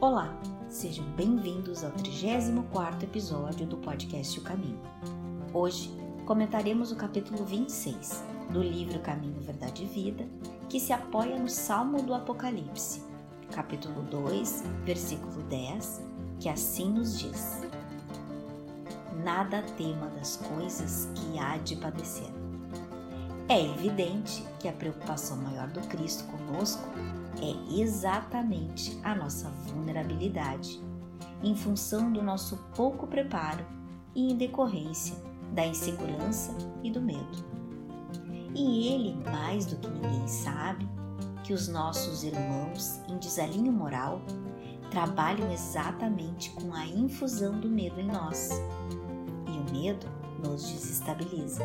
Olá, sejam bem-vindos ao 34º episódio do podcast O Caminho. Hoje comentaremos o capítulo 26 do livro Caminho, Verdade e Vida, que se apoia no Salmo do Apocalipse, capítulo 2, versículo 10, que assim nos diz: Nada tema das coisas que há de padecer. É evidente que a preocupação maior do Cristo conosco é exatamente a nossa vulnerabilidade, em função do nosso pouco preparo e em decorrência da insegurança e do medo. E ele, mais do que ninguém sabe, que os nossos irmãos em desalinho moral trabalham exatamente com a infusão do medo em nós. E o medo nos desestabiliza.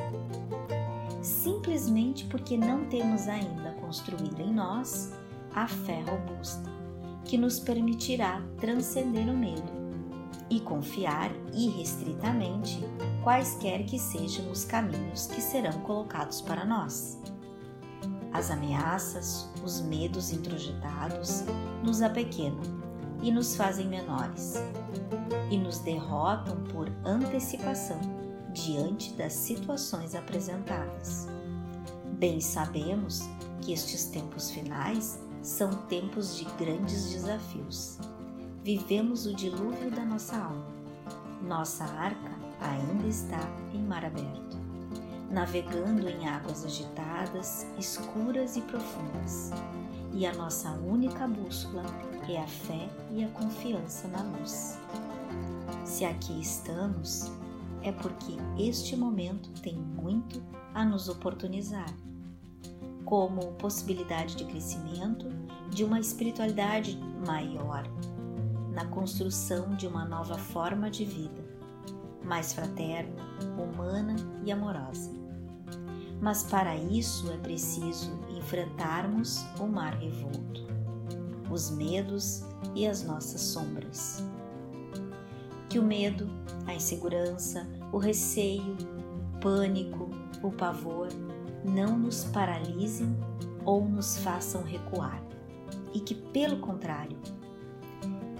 Simplesmente porque não temos ainda construído em nós a fé robusta, que nos permitirá transcender o medo e confiar irrestritamente quaisquer que sejam os caminhos que serão colocados para nós. As ameaças, os medos introjetados nos apequenam e nos fazem menores, e nos derrotam por antecipação diante das situações apresentadas. Bem sabemos que estes tempos finais são tempos de grandes desafios. Vivemos o dilúvio da nossa alma. Nossa arca ainda está em mar aberto, navegando em águas agitadas, escuras e profundas. E a nossa única bússola é a fé e a confiança na luz. Se aqui estamos, é porque este momento tem muito a nos oportunizar como possibilidade de crescimento de uma espiritualidade maior, na construção de uma nova forma de vida, mais fraterna, humana e amorosa. Mas para isso é preciso enfrentarmos o mar revolto, os medos e as nossas sombras. Que o medo, a insegurança, o receio, o pânico, o pavor não nos paralisem ou nos façam recuar, e que, pelo contrário,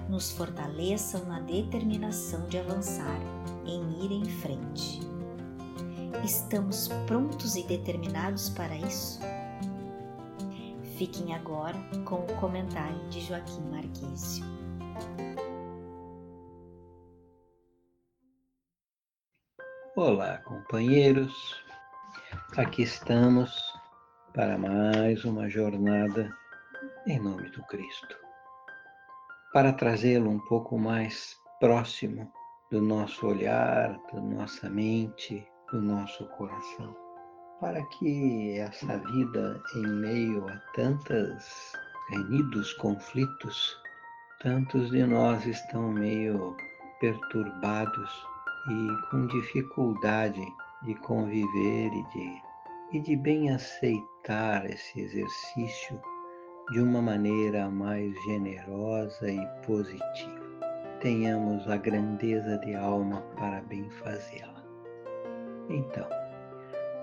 nos fortaleçam na determinação de avançar, em ir em frente. Estamos prontos e determinados para isso? Fiquem agora com o comentário de Joaquim Marquísio. Olá, companheiros. Aqui estamos para mais uma jornada em nome do Cristo. Para trazê-lo um pouco mais próximo do nosso olhar, da nossa mente, do nosso coração. Para que essa vida em meio a tantos renidos conflitos, tantos de nós estão meio perturbados e com dificuldade de conviver e de, e de bem aceitar esse exercício de uma maneira mais generosa e positiva. Tenhamos a grandeza de alma para bem fazê-la. Então,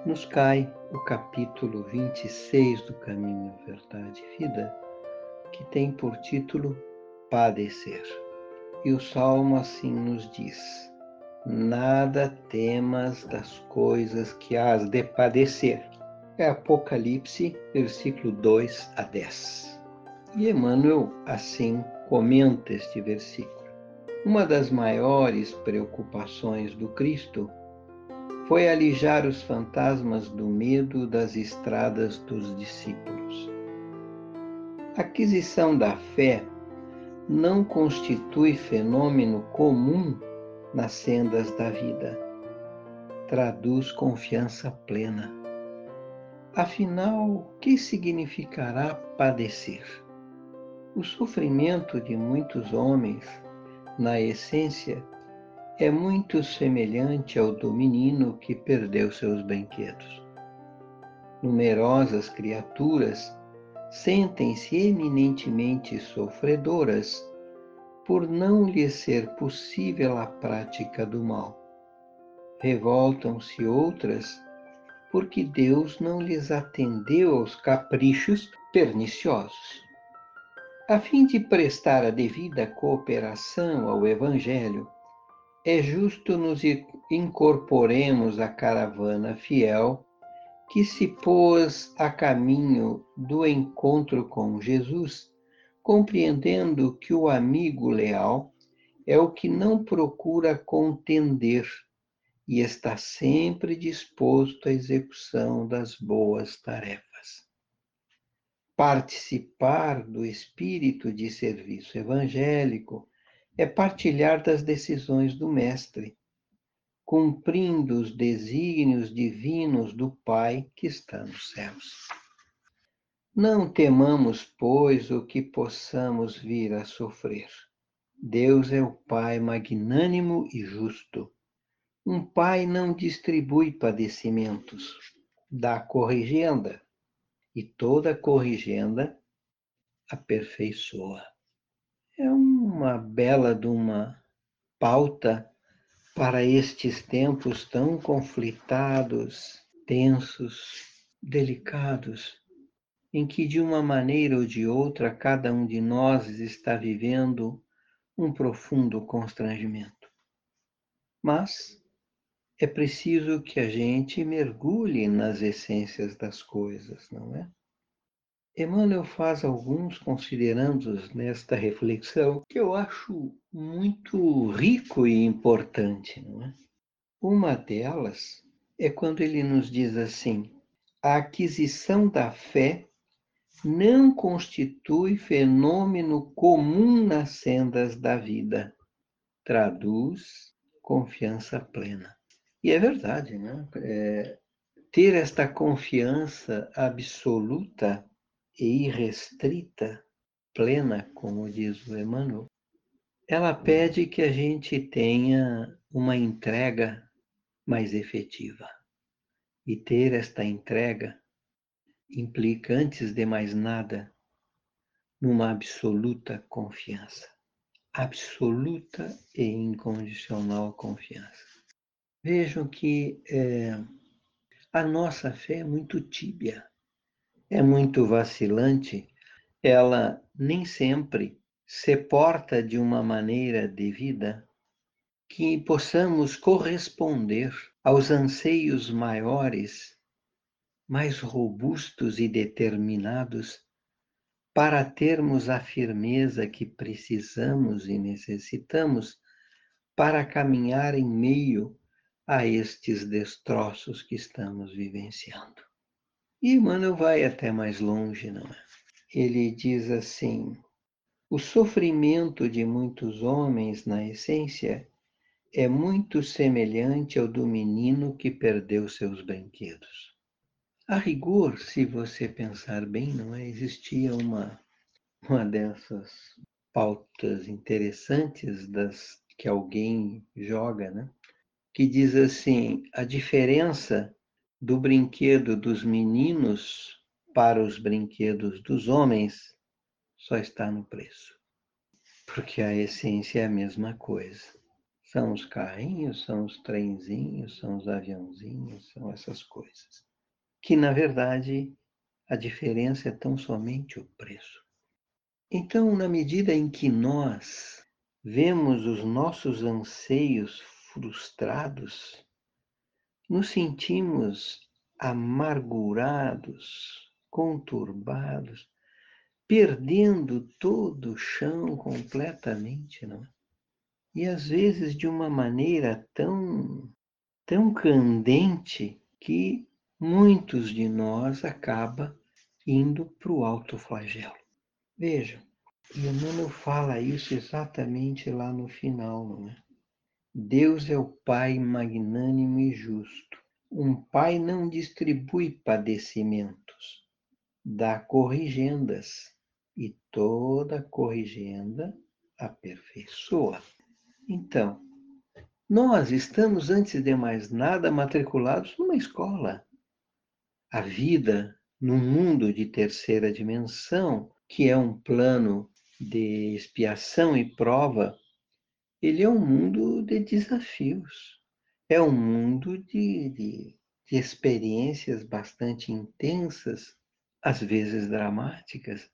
nos cai o capítulo 26 do Caminho Verdade e Vida, que tem por título Padecer. E o salmo assim nos diz: nada temas das coisas que has de padecer. É Apocalipse, versículo 2 a 10. E Emmanuel assim comenta este versículo. Uma das maiores preocupações do Cristo foi alijar os fantasmas do medo das estradas dos discípulos. A aquisição da fé não constitui fenômeno comum nas sendas da vida. Traduz confiança plena. Afinal, o que significará padecer? O sofrimento de muitos homens, na essência, é muito semelhante ao do menino que perdeu seus brinquedos. Numerosas criaturas sentem-se eminentemente sofredoras por não lhe ser possível a prática do mal. Revoltam-se outras porque Deus não lhes atendeu aos caprichos perniciosos. A fim de prestar a devida cooperação ao Evangelho, é justo nos incorporemos à caravana fiel que se pôs a caminho do encontro com Jesus, compreendendo que o amigo leal é o que não procura contender e está sempre disposto à execução das boas tarefas. Participar do espírito de serviço evangélico é partilhar das decisões do Mestre, cumprindo os desígnios divinos do Pai que está nos céus. Não temamos, pois, o que possamos vir a sofrer. Deus é o Pai magnânimo e justo. Um pai não distribui padecimentos, dá corrigenda, e toda corrigenda aperfeiçoa é uma bela de uma pauta para estes tempos tão conflitados, tensos, delicados, em que de uma maneira ou de outra cada um de nós está vivendo um profundo constrangimento. Mas é preciso que a gente mergulhe nas essências das coisas, não é? Emmanuel faz alguns considerandos nesta reflexão que eu acho muito rico e importante. Não é? Uma delas é quando ele nos diz assim: a aquisição da fé não constitui fenômeno comum nas sendas da vida. Traduz confiança plena. E é verdade, né? É, ter esta confiança absoluta e irrestrita, plena, como diz o Emmanuel, ela pede que a gente tenha uma entrega mais efetiva. E ter esta entrega implica, antes de mais nada, numa absoluta confiança. Absoluta e incondicional confiança. Vejam que é, a nossa fé é muito tíbia é muito vacilante, ela nem sempre se porta de uma maneira devida que possamos corresponder aos anseios maiores, mais robustos e determinados para termos a firmeza que precisamos e necessitamos para caminhar em meio a estes destroços que estamos vivenciando. E Emmanuel vai até mais longe, não é? Ele diz assim: o sofrimento de muitos homens, na essência, é muito semelhante ao do menino que perdeu seus brinquedos. A rigor, se você pensar bem, não é? Existia uma, uma dessas pautas interessantes das que alguém joga, né? Que diz assim: a diferença do brinquedo dos meninos para os brinquedos dos homens só está no preço. Porque a essência é a mesma coisa. São os carrinhos, são os trenzinhos, são os aviãozinhos, são essas coisas. Que, na verdade, a diferença é tão somente o preço. Então, na medida em que nós vemos os nossos anseios frustrados, nos sentimos amargurados, conturbados, perdendo todo o chão completamente, não é? E às vezes de uma maneira tão tão candente que muitos de nós acaba indo para o alto flagelo. Vejam, e Emmanuel fala isso exatamente lá no final, não é? Deus é o Pai magnânimo e justo. Um pai não distribui padecimentos, dá corrigendas, e toda corrigenda aperfeiçoa. Então, nós estamos, antes de mais nada, matriculados numa escola. A vida num mundo de terceira dimensão, que é um plano de expiação e prova ele é um mundo de desafios, é um mundo de, de, de experiências bastante intensas, às vezes dramáticas,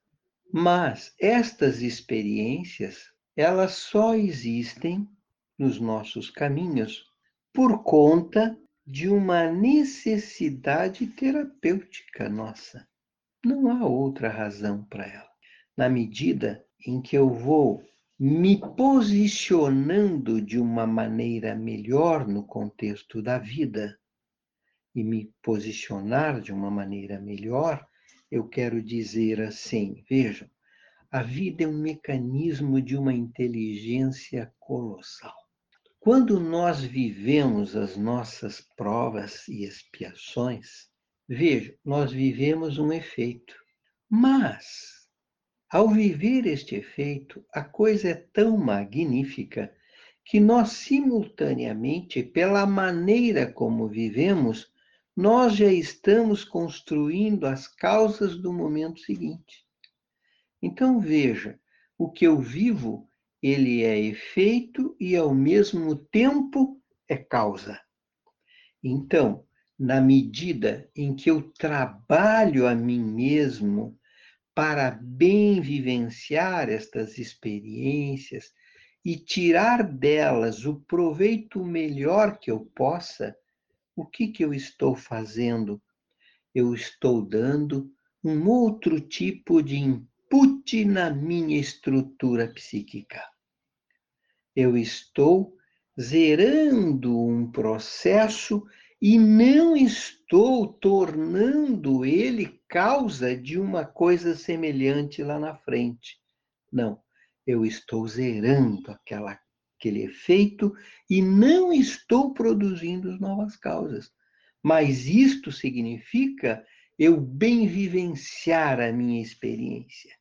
Mas estas experiências, elas só existem nos nossos caminhos por conta de uma necessidade terapêutica nossa. Não há outra razão para ela. Na medida em que eu vou me posicionando de uma maneira melhor no contexto da vida e me posicionar de uma maneira melhor, eu quero dizer assim: vejam, a vida é um mecanismo de uma inteligência colossal. Quando nós vivemos as nossas provas e expiações, veja, nós vivemos um efeito. Mas ao viver este efeito, a coisa é tão magnífica que nós, simultaneamente, pela maneira como vivemos, nós já estamos construindo as causas do momento seguinte. Então, veja, o que eu vivo, ele é efeito e, ao mesmo tempo, é causa. Então, na medida em que eu trabalho a mim mesmo, para bem vivenciar estas experiências e tirar delas o proveito melhor que eu possa, o que, que eu estou fazendo? Eu estou dando um outro tipo de input na minha estrutura psíquica. Eu estou zerando um processo e não estou tornando ele causa de uma coisa semelhante lá na frente. Não, eu estou zerando aquela, aquele efeito e não estou produzindo novas causas. Mas isto significa eu bem vivenciar a minha experiência,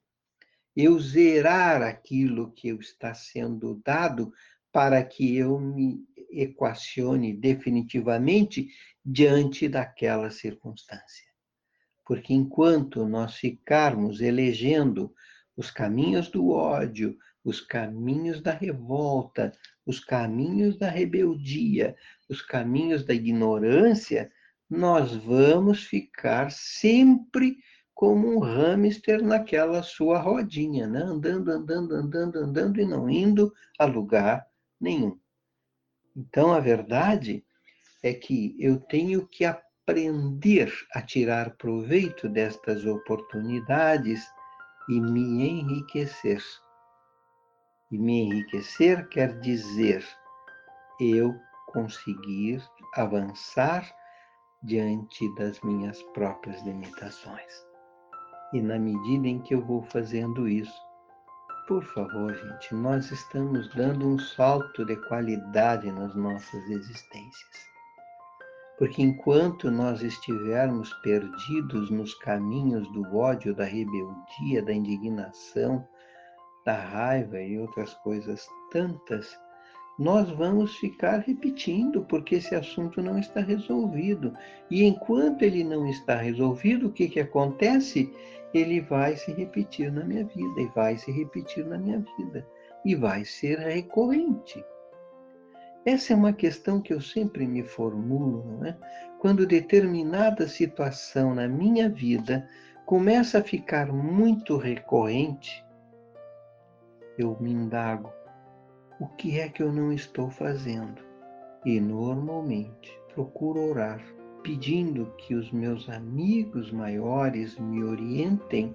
eu zerar aquilo que está sendo dado para que eu me equacione definitivamente diante daquela circunstância. Porque enquanto nós ficarmos elegendo os caminhos do ódio, os caminhos da revolta, os caminhos da rebeldia, os caminhos da ignorância, nós vamos ficar sempre como um hamster naquela sua rodinha, né? andando, andando, andando, andando e não indo a lugar nenhum. Então, a verdade é que eu tenho que aprender a tirar proveito destas oportunidades e me enriquecer. E me enriquecer quer dizer eu conseguir avançar diante das minhas próprias limitações. E na medida em que eu vou fazendo isso, por favor, gente, nós estamos dando um salto de qualidade nas nossas existências. Porque enquanto nós estivermos perdidos nos caminhos do ódio, da rebeldia, da indignação, da raiva e outras coisas tantas, nós vamos ficar repetindo, porque esse assunto não está resolvido. E enquanto ele não está resolvido, o que, que acontece? Ele vai se repetir na minha vida, e vai se repetir na minha vida, e vai ser recorrente. Essa é uma questão que eu sempre me formulo, não é? Quando determinada situação na minha vida começa a ficar muito recorrente, eu me indago o que é que eu não estou fazendo? E normalmente procuro orar, pedindo que os meus amigos maiores me orientem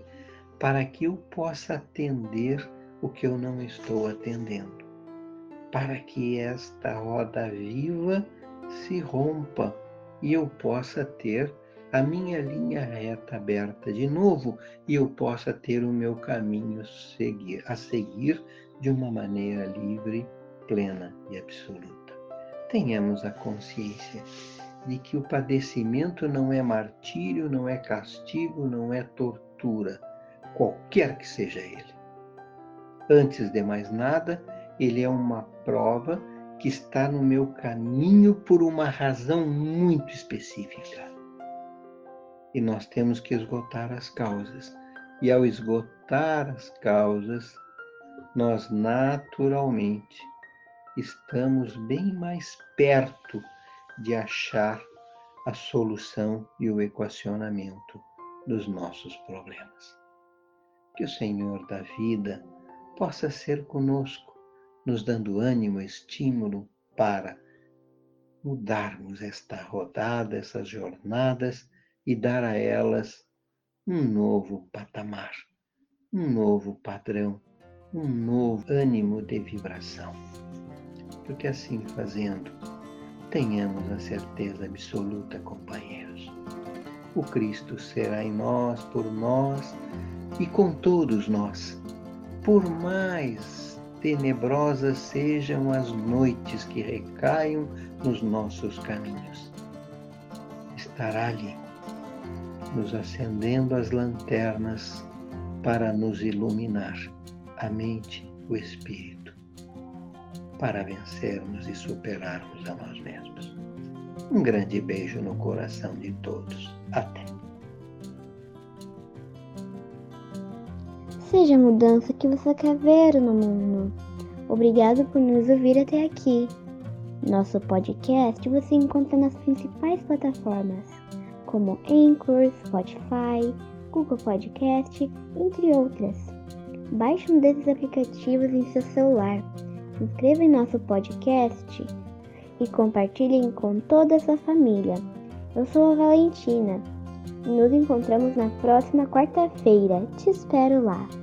para que eu possa atender o que eu não estou atendendo, para que esta roda viva se rompa e eu possa ter a minha linha reta aberta de novo e eu possa ter o meu caminho seguir, a seguir de uma maneira livre, plena e absoluta. Tenhamos a consciência de que o padecimento não é martírio, não é castigo, não é tortura, qualquer que seja ele. Antes de mais nada, ele é uma prova que está no meu caminho por uma razão muito específica. E nós temos que esgotar as causas. E ao esgotar as causas, nós naturalmente estamos bem mais perto de achar a solução e o equacionamento dos nossos problemas. que o Senhor da vida possa ser conosco, nos dando ânimo, estímulo para mudarmos esta rodada, essas jornadas e dar a elas um novo patamar, um novo padrão, um novo ânimo de vibração. Porque assim fazendo, tenhamos a certeza absoluta, companheiros. O Cristo será em nós, por nós e com todos nós. Por mais tenebrosas sejam as noites que recaiam nos nossos caminhos, estará ali, nos acendendo as lanternas para nos iluminar a mente, o espírito, para vencermos e superarmos a nós mesmos. Um grande beijo no coração de todos. Até! Seja a mudança que você quer ver no mundo. Obrigado por nos ouvir até aqui. Nosso podcast você encontra nas principais plataformas, como Anchor, Spotify, Google Podcast, entre outras. Baixe um desses aplicativos em seu celular, se inscreva em nosso podcast e compartilhem com toda a sua família. Eu sou a Valentina e nos encontramos na próxima quarta-feira. Te espero lá!